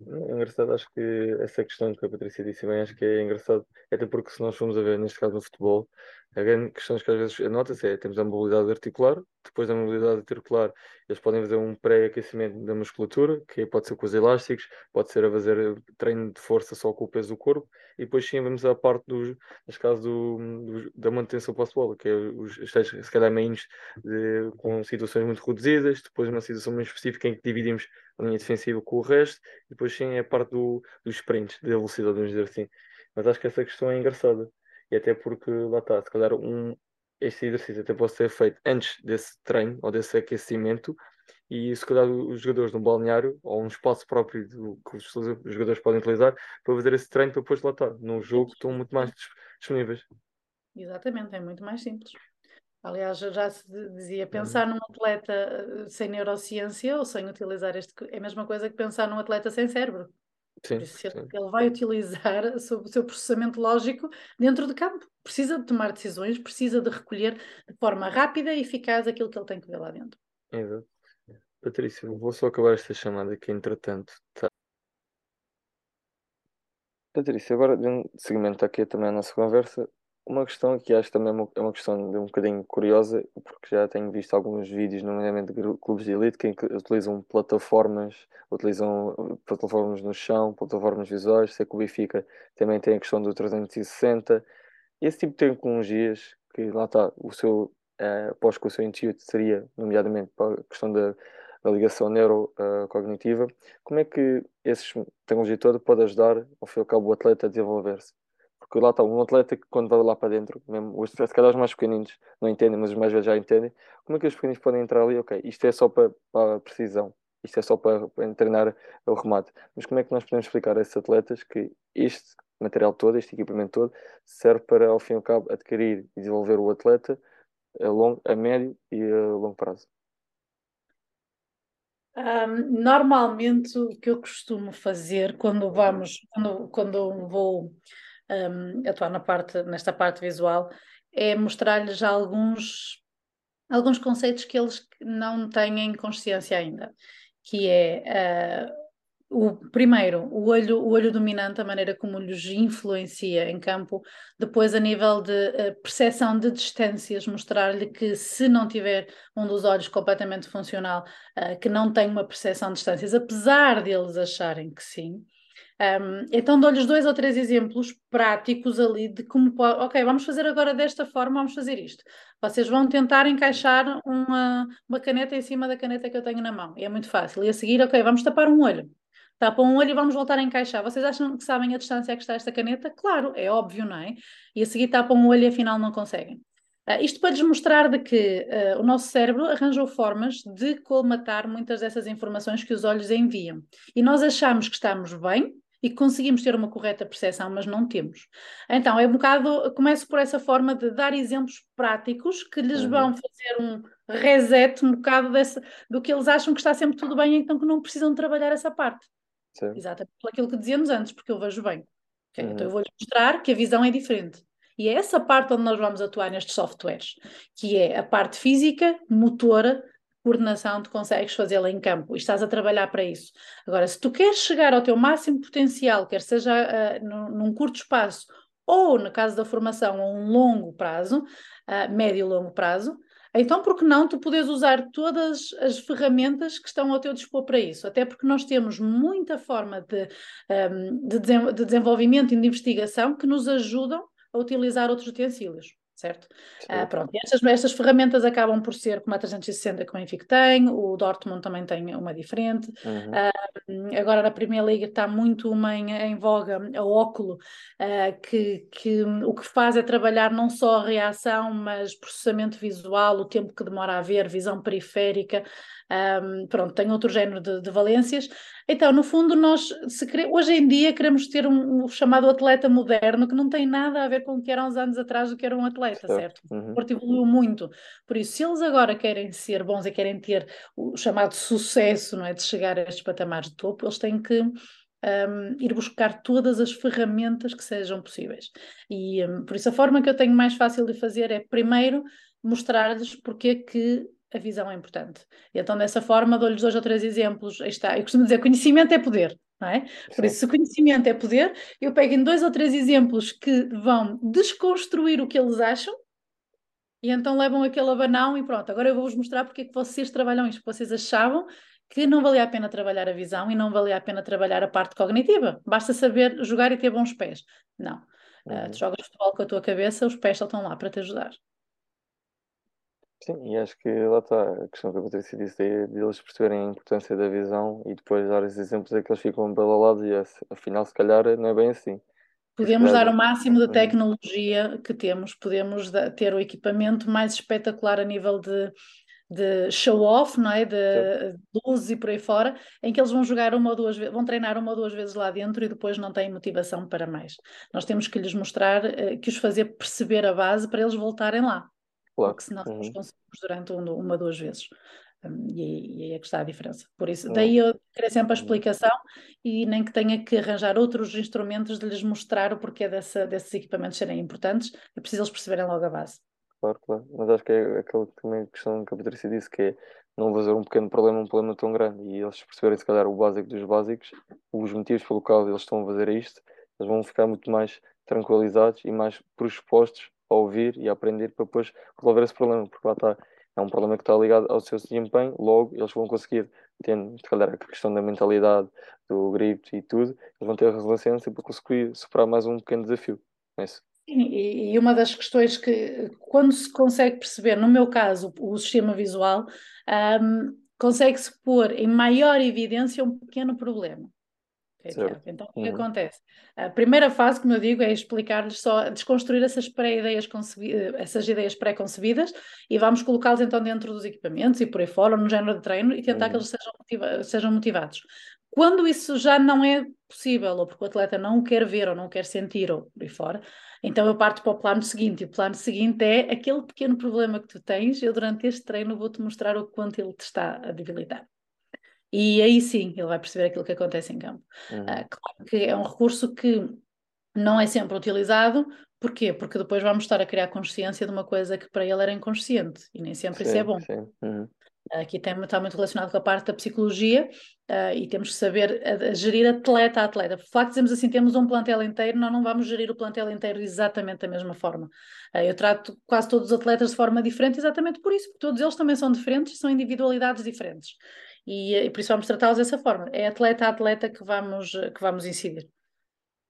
é engraçado, acho que essa questão que a Patrícia disse bem, acho que é engraçado, até porque se nós formos a ver, neste caso no futebol, a grande questão que às vezes nota-se é, temos a mobilidade articular, depois da mobilidade articular, eles podem fazer um pré-aquecimento da musculatura, que pode ser com os elásticos, pode ser a fazer treino de força só com o peso do corpo, e depois sim vamos à parte dos, neste caso do, do da manutenção pós-bola, que é os, os se calhar meinhos com situações muito reduzidas, depois uma situação muito específica em que dividimos a linha defensiva com o resto, e depois sim é a parte do, dos sprints, da velocidade, vamos dizer assim. Mas acho que essa questão é engraçada. E até porque, lá está, se calhar um, este exercício até pode ser feito antes desse treino ou desse aquecimento e se calhar os jogadores no balneário ou um espaço próprio do, que os jogadores podem utilizar para fazer esse treino para depois lá estar. No jogo estão muito mais disponíveis. Exatamente, é muito mais simples. Aliás, já se dizia, pensar num atleta eh, sem neurociência ou sem utilizar este. É a mesma coisa que pensar num atleta sem cérebro. Sim, sim. Ele vai utilizar o seu processamento lógico dentro de campo. Precisa de tomar decisões, precisa de recolher de forma rápida e eficaz aquilo que ele tem que ver lá dentro. Exato. Patrícia, vou só acabar esta chamada que entretanto está. Patrícia, agora um segmento aqui também a nossa conversa, uma questão que acho também é uma, é uma questão de um bocadinho curiosa, porque já tenho visto alguns vídeos, nomeadamente de clubes de elite, que utilizam plataformas, utilizam uh, plataformas no chão, plataformas visuais, sei que o Benfica também tem a questão do 360, esse tipo de tecnologias, que lá está, o seu, uh, aposto que o seu intuito seria, nomeadamente para a questão da, da ligação neurocognitiva, como é que essa tecnologia toda pode ajudar, ao fim e ao cabo, o atleta a desenvolver-se? Porque lá está, um atleta que quando vai lá para dentro, mesmo, os, se calhar os mais pequeninos não entendem, mas os mais velhos já entendem, como é que os pequeninos podem entrar ali? Ok, isto é só para, para a precisão, isto é só para, para treinar o remate. Mas como é que nós podemos explicar a esses atletas que este material todo, este equipamento todo, serve para, ao fim e ao cabo, adquirir e desenvolver o atleta a, longo, a médio e a longo prazo? Um, normalmente o que eu costumo fazer quando vamos, quando, quando vou um, atuar na parte, nesta parte visual é mostrar-lhes alguns, alguns conceitos que eles não têm consciência ainda, que é uh, o primeiro, o olho, o olho dominante, a maneira como lhes influencia em campo, depois a nível de uh, percepção de distâncias, mostrar-lhe que se não tiver um dos olhos completamente funcional, uh, que não tem uma percepção de distâncias, apesar deles acharem que sim. Um, então dou-lhes dois ou três exemplos práticos ali de como pode, ok, vamos fazer agora desta forma, vamos fazer isto. Vocês vão tentar encaixar uma, uma caneta em cima da caneta que eu tenho na mão. E é muito fácil. E a seguir, ok, vamos tapar um olho tapam um olho e vamos voltar a encaixar. Vocês acham que sabem a distância que está esta caneta? Claro, é óbvio, não é? E a seguir tapam um olho e afinal não conseguem. Uh, isto para lhes mostrar de que uh, o nosso cérebro arranjou formas de colmatar muitas dessas informações que os olhos enviam. E nós achamos que estamos bem e conseguimos ter uma correta percepção, mas não temos. Então, é um bocado, começo por essa forma de dar exemplos práticos que lhes uhum. vão fazer um reset um bocado desse, do que eles acham que está sempre tudo bem, então que não precisam trabalhar essa parte. Sim. Exatamente por aquilo que dizíamos antes, porque eu vejo bem. Okay? Uhum. Então eu vou-lhe mostrar que a visão é diferente. E é essa parte onde nós vamos atuar nestes softwares, que é a parte física, motora, coordenação, tu consegues fazê-la em campo e estás a trabalhar para isso. Agora, se tu queres chegar ao teu máximo potencial, quer seja uh, num, num curto espaço ou, no caso da formação, a um longo prazo, uh, médio e longo prazo, então, por que não tu podes usar todas as ferramentas que estão ao teu dispor para isso? Até porque nós temos muita forma de, de, de desenvolvimento e de investigação que nos ajudam a utilizar outros utensílios certo? Ah, pronto, estas, estas ferramentas acabam por ser como a 360 que o Benfica tem, o Dortmund também tem uma diferente. Uhum. Ah, agora na Primeira Liga está muito uma em, em voga a óculo, ah, que, que o que faz é trabalhar não só a reação, mas processamento visual, o tempo que demora a ver, visão periférica, um, pronto, tem outro género de, de, valências. Então, no fundo, nós quer, hoje em dia queremos ter um, um, chamado atleta moderno que não tem nada a ver com o que era uns anos atrás do que era um atleta, certo? certo? Uhum. O evoluiu muito. Por isso, se eles agora querem ser bons e querem ter o chamado sucesso, não é? De chegar a estes patamares de topo, eles têm que um, ir buscar todas as ferramentas que sejam possíveis. E um, por isso a forma que eu tenho mais fácil de fazer é primeiro mostrar-lhes porque é que a visão é importante. E então, dessa forma, dou-lhes dois ou três exemplos. Aí está. Eu costumo dizer: conhecimento é poder. Não é? Por isso, se conhecimento é poder, eu pego em dois ou três exemplos que vão desconstruir o que eles acham e então levam aquele abanão e pronto, agora eu vou-vos mostrar porque é que vocês trabalham isto, vocês achavam que não valia a pena trabalhar a visão e não valia a pena trabalhar a parte cognitiva, basta saber jogar e ter bons pés. Não, uhum. uh, tu jogas futebol com a tua cabeça, os pés só estão lá para te ajudar. Sim, e acho que lá está a questão que a Patrícia disse de, de eles perceberem a importância da visão e depois dar esses exemplos é que eles ficam balalados e afinal se calhar não é bem assim. Podemos dar o máximo de tecnologia que temos, podemos ter o equipamento mais espetacular a nível de, de show-off, não é? De luz e por aí fora, em que eles vão jogar uma ou duas vezes, vão treinar uma ou duas vezes lá dentro e depois não têm motivação para mais. Nós temos que lhes mostrar, eh, que os fazer perceber a base para eles voltarem lá. Claro. Porque senão uhum. nos conseguimos durante um, uma, duas vezes. Um, e, e aí é que está a diferença. Por isso, uhum. daí eu queria sempre a uhum. explicação e nem que tenha que arranjar outros instrumentos de lhes mostrar o porquê dessa, desses equipamentos serem importantes, é preciso eles perceberem logo a base. Claro, claro. Mas acho que é aquela também questão que a Patrícia disse, que é não fazer um pequeno problema um problema tão grande. E eles perceberem, se calhar, o básico dos básicos, os motivos pelo qual eles estão a fazer isto, eles vão ficar muito mais tranquilizados e mais predispostos a ouvir e a aprender para depois resolver esse problema, porque lá está, é um problema que está ligado ao seu desempenho, logo eles vão conseguir, tendo, se calhar, a questão da mentalidade, do grip e tudo, eles vão ter a resiliência para conseguir superar mais um pequeno desafio. É isso. E, e uma das questões que, quando se consegue perceber, no meu caso, o sistema visual, um, consegue-se pôr em maior evidência um pequeno problema. Então, o que uhum. acontece? A primeira fase, como eu digo, é explicar-lhes só, desconstruir essas pré-ideias, essas ideias pré-concebidas e vamos colocá-los então dentro dos equipamentos e por aí fora, no género de treino, e tentar uhum. que eles sejam, motiva sejam motivados. Quando isso já não é possível, ou porque o atleta não o quer ver ou não o quer sentir, ou por aí fora, então eu parto para o plano seguinte. E o plano seguinte é aquele pequeno problema que tu tens, eu durante este treino vou-te mostrar o quanto ele te está a debilitar. E aí sim ele vai perceber aquilo que acontece em campo. Uhum. Uh, claro que é um recurso que não é sempre utilizado. Porquê? Porque depois vamos estar a criar consciência de uma coisa que para ele era inconsciente e nem sempre sim, isso é bom. Uhum. Aqui tem, está muito relacionado com a parte da psicologia uh, e temos que saber a, a gerir atleta a atleta. Por facto, dizemos assim: temos um plantel inteiro, nós não vamos gerir o plantel inteiro exatamente da mesma forma. Uh, eu trato quase todos os atletas de forma diferente, exatamente por isso, porque todos eles também são diferentes, são individualidades diferentes. E, e por isso vamos tratá-los dessa forma. É atleta a atleta que vamos, que vamos incidir.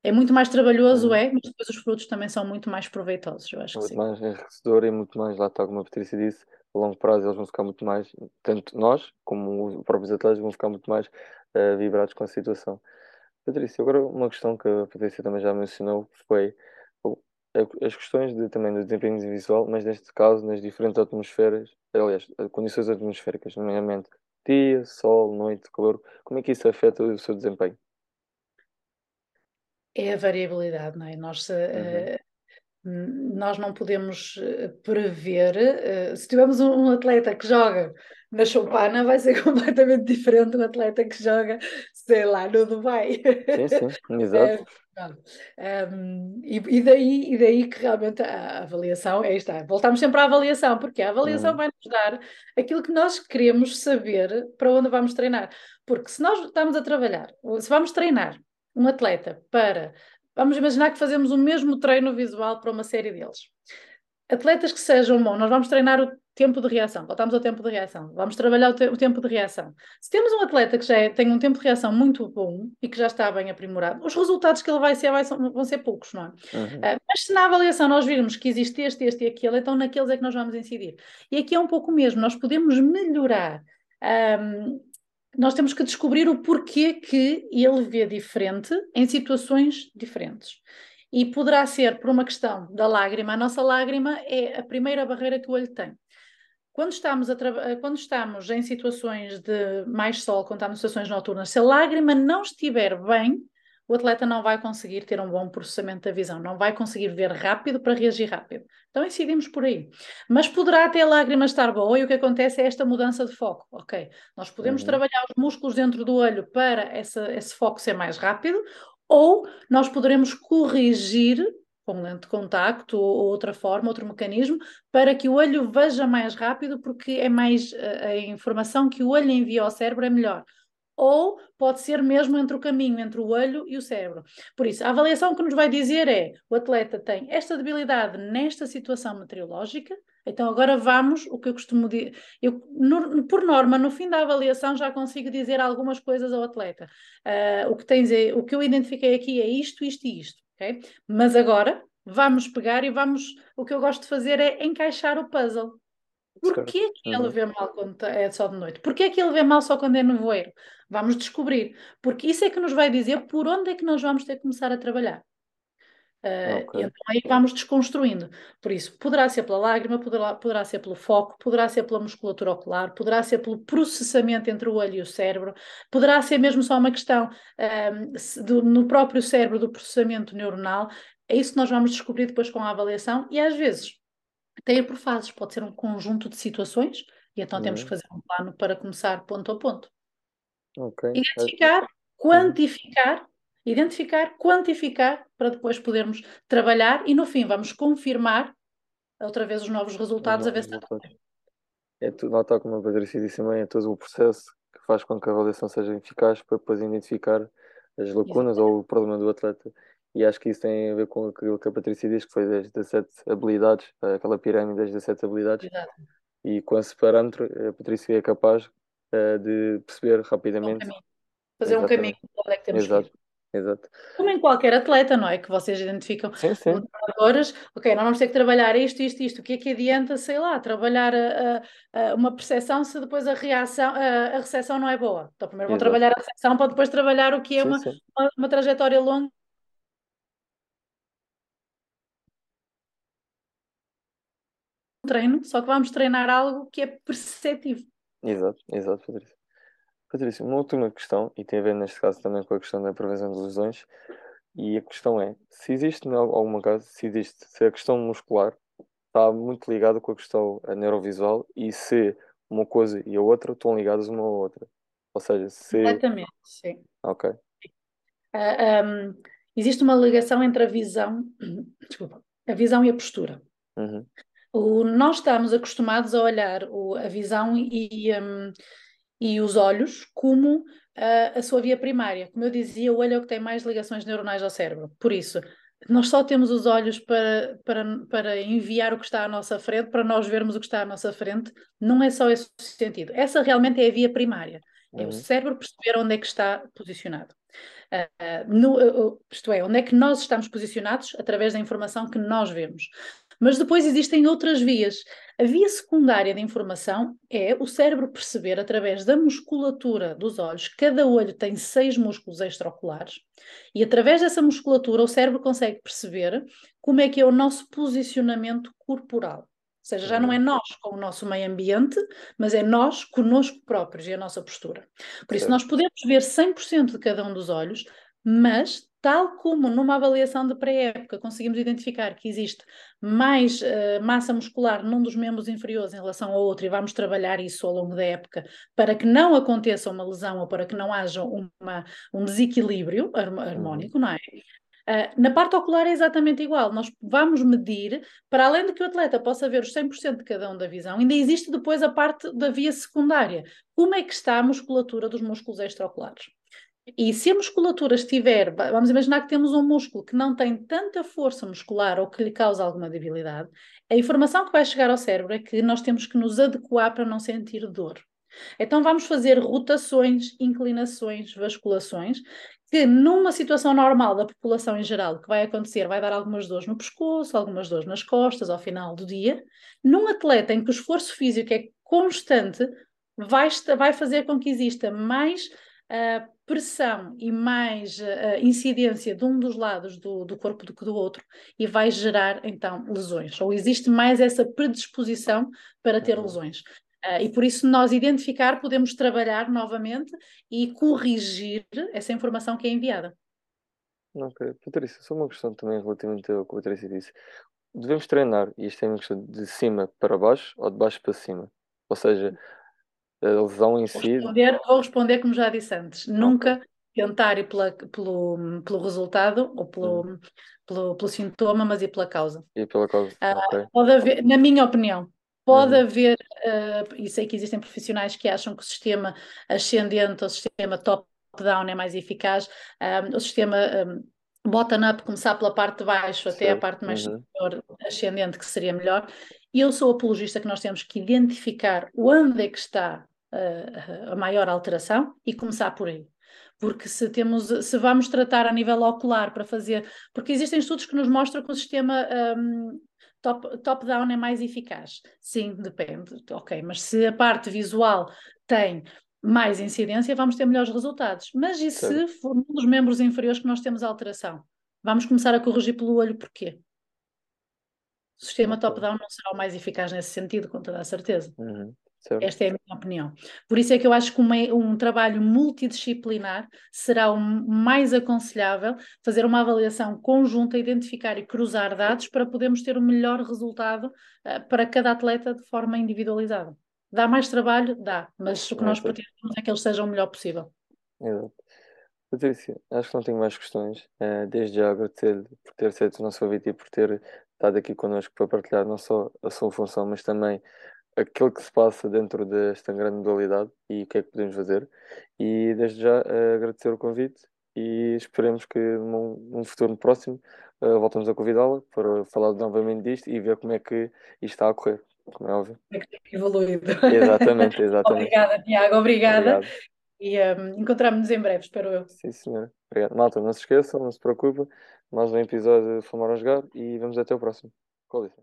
É muito mais trabalhoso, uhum. é, mas depois os frutos também são muito mais proveitosos, eu acho muito que sim. mais enriquecedor e muito mais, lá está, como a Patrícia disse, a longo prazo eles vão ficar muito mais, tanto nós como os próprios atletas vão ficar muito mais uh, vibrados com a situação. Patrícia, agora uma questão que a Patrícia também já mencionou foi as questões de, também do desempenho visual, mas neste caso nas diferentes atmosferas, aliás, condições atmosféricas, nomeadamente dia, sol, noite, calor, como é que isso afeta o seu desempenho? É a variabilidade, não é? Nós, uhum. uh, nós não podemos eh, prever. Uh, se tivermos um, atleta que joga na Choupana, vai ser completamente diferente do atleta que joga, sei lá, no Dubai. Sim, sim, exato. Um, e, e, daí, e daí que realmente a, avaliação é está. Voltamos sempre à avaliação, porque a avaliação uhum. vai nos dar aquilo que nós queremos saber para onde vamos treinar. Porque se nós estamos a trabalhar, se vamos treinar um atleta para. Vamos imaginar que fazemos o mesmo treino visual para uma série deles. Atletas que sejam bons, nós vamos treinar o tempo de reação, voltamos ao tempo de reação, vamos trabalhar o, te o tempo de reação. Se temos um atleta que já é, tem um tempo de reação muito bom e que já está bem aprimorado, os resultados que ele vai ser vai, vão ser poucos, não é? Uhum. Uh, mas se na avaliação nós virmos que existe este, este e aquele, então naqueles é que nós vamos incidir. E aqui é um pouco mesmo, nós podemos melhorar. Um, nós temos que descobrir o porquê que ele vê diferente em situações diferentes. E poderá ser por uma questão da lágrima. A nossa lágrima é a primeira barreira que o olho tem. Quando estamos, a quando estamos em situações de mais sol, quando estamos em situações noturnas, se a lágrima não estiver bem, o atleta não vai conseguir ter um bom processamento da visão, não vai conseguir ver rápido para reagir rápido. Então incidimos por aí. Mas poderá até a lágrima estar boa e o que acontece é esta mudança de foco. Ok, nós podemos uhum. trabalhar os músculos dentro do olho para essa, esse foco ser mais rápido, ou nós poderemos corrigir com lente de contacto ou outra forma, outro mecanismo, para que o olho veja mais rápido, porque é mais a, a informação que o olho envia ao cérebro é melhor. Ou pode ser mesmo entre o caminho entre o olho e o cérebro. Por isso, a avaliação que nos vai dizer é: o atleta tem esta debilidade nesta situação meteorológica, então agora vamos, o que eu costumo dizer, eu, no, por norma, no fim da avaliação já consigo dizer algumas coisas ao atleta. Uh, o, que tens é, o que eu identifiquei aqui é isto, isto e isto? Mas agora vamos pegar e vamos. O que eu gosto de fazer é encaixar o puzzle. Porquê que ele vê mal quando tá, é só de noite? Porquê que ele vê mal só quando é nevoeiro? Vamos descobrir. Porque isso é que nos vai dizer por onde é que nós vamos ter que começar a trabalhar. Uh, okay. Então aí vamos desconstruindo. Por isso, poderá ser pela lágrima, poderá, poderá ser pelo foco, poderá ser pela musculatura ocular, poderá ser pelo processamento entre o olho e o cérebro, poderá ser mesmo só uma questão um, do, no próprio cérebro do processamento neuronal. É isso que nós vamos descobrir depois com a avaliação e às vezes tem por fases, pode ser um conjunto de situações e então uhum. temos que fazer um plano para começar ponto a ponto. Okay. Identificar, quantificar identificar, quantificar, para depois podermos trabalhar e no fim vamos confirmar outra vez os novos resultados, os novos a ver se é tudo, lá está como a Patrícia disse também, é todo o processo que faz com que a avaliação seja eficaz para depois identificar as lacunas Exatamente. ou o problema do atleta. E acho que isso tem a ver com aquilo que a Patrícia diz, que foi das 17 habilidades, aquela pirâmide das 17 habilidades. Exato. E com esse parâmetro, a Patrícia é capaz uh, de perceber rapidamente. Um Fazer Exatamente. um caminho onde é que temos Exato. que ir. Exato. Como em qualquer atleta, não é? Que vocês identificam Sim, sim. ok, nós vamos ter que trabalhar isto, isto, isto. O que é que adianta, sei lá, trabalhar a, a, a uma percepção se depois a reação, a, a recepção não é boa? Então primeiro vão Exato. trabalhar a recepção para depois trabalhar o que é Sim, uma, uma, uma trajetória longa. Treino, só que vamos treinar algo que é perceptivo. Exato, exato, Patrícia. Patrícia, uma última questão, e tem a ver neste caso também com a questão da prevenção de lesões, e a questão é, se existe em al- alguma caso, se existe, se a questão muscular está muito ligada com a questão eh, neurovisual e se uma coisa e a outra estão ligadas uma à outra. Ou seja, se... Completamente, sim. Ok, Ah, ahm, existe uma ligação entre a visão, desculpa, a visão e a postura. uhum, O, nós estamos acostumados a olhar o- a visão e, hum, e os olhos como ah, a sua via primária. Como eu dizia, o olho é o que tem mais ligações neuronais ao cérebro. Por isso, nós só temos os olhos para, para, para enviar o que está à nossa frente, para nós vermos o que está à nossa frente. Não é só esse sentido. Essa realmente é a via primária. É o uhum, cérebro perceber onde é que está posicionado. Ah, no- ah, isto é, onde é que nós estamos posicionados através da informação que nós vemos. Mas depois existem outras vias. A via secundária de informação é o cérebro perceber, através da musculatura dos olhos, cada olho tem seis músculos extraoculares, e através dessa musculatura o cérebro consegue perceber como é que é o nosso posicionamento corporal. Ou seja, já não é uhum, nós com o nosso meio ambiente, mas é nós conosco próprios e a nossa postura. Por isso, nós podemos ver 100% de cada um dos olhos, mas, tal como numa avaliação de pré-época conseguimos identificar que existe mais eh, massa muscular num dos membros inferiores em relação ao outro, e vamos trabalhar isso ao longo da época para que não aconteça uma lesão ou para que não haja uma, um desequilíbrio uhum, harmónico, não é? Ah, na parte ocular é exatamente igual. Nós vamos medir, para além de que o atleta possa ver os 100% de cada um da visão, ainda existe depois a parte da via secundária. Como é que está a musculatura dos músculos extraoculares? E se a musculatura estiver, va- vamos imaginar que temos um músculo que não tem tanta força muscular ou que lhe causa alguma debilidade, a informação que vai chegar ao cérebro é que nós temos que nos adequar para não sentir dor. Então vamos fazer rotações, inclinações, vasculações, que numa situação normal da população em geral, que vai acontecer, vai dar algumas dores no pescoço, algumas dores nas costas ao final do dia. Num atleta em que o esforço físico é constante, vai, vai fazer com que exista mais ah, pressão e mais ah, incidência de um dos lados do, do corpo do que do outro e vai gerar então lesões. Ou existe mais essa predisposição para ter uhum. lesões. Ah, e por isso nós identificar, podemos trabalhar novamente e corrigir essa informação que é enviada. Ok, Patrícia, só uma questão também relativamente ao que a Patrícia disse. Devemos treinar, e isto é uma questão de cima para baixo ou de baixo para cima? Ou seja, a lesão em Vou si. responder, vou responder como já disse antes, nunca tentar ir pela- pelo, pelo resultado ou Hum. pelo, pelo, pelo sintoma, mas ir pela causa. E pela causa. Ah, Ok. Pode haver, na minha opinião, pode Uhum. haver, ah, e sei que existem profissionais que acham que o sistema ascendente ou o sistema top-down é mais eficaz, ah, o sistema bottom-up, começar pela parte de baixo até a parte mais Uhum. superior, ascendente, que seria melhor. Eu sou apologista que nós temos que identificar onde é que está a maior alteração e começar por aí. Porque se temos, se vamos tratar a nível ocular para fazer, porque existem estudos que nos mostram que o sistema hum, top, top-down é mais eficaz. Sim, depende, ok, mas se a parte visual tem mais incidência, vamos ter melhores resultados. Mas e se Certo. for um dos membros inferiores que nós temos alteração? Vamos começar a corrigir pelo olho, porquê? O sistema Ok. top-down não será o mais eficaz nesse sentido, com toda a certeza. Uhum. Certo. Esta é a minha opinião. Por isso é que eu acho que uma- um trabalho multidisciplinar será o mais aconselhável fazer uma avaliação conjunta, identificar e cruzar dados para podermos ter o melhor resultado eh, para cada atleta de forma individualizada. Dá mais trabalho? Dá, mas o que nós pretendemos é que eles sejam o melhor possível. Exato. Patrícia, acho que não tenho mais questões. Eh, desde já agradecer por ter aceito o nosso convite e por ter estado aqui connosco para partilhar não só a sua função, mas também aquilo que se passa dentro desta grande modalidade e o que é que podemos fazer. E desde já eh, agradecer o convite e esperemos que num, num futuro próximo eh, voltamos a convidá-la para falar novamente disto e ver como é que isto está a correr, como é óbvio. É que tem evoluído. Exatamente, exatamente. Obrigada, Tiago, obrigada. Obrigado. e um, encontramos-nos em breve, espero eu. Sim, senhora. Obrigado. Malta, não se esqueçam, não se preocupem. Mais um episódio de Fumar a Jogar e vamos até o próximo. Com licença.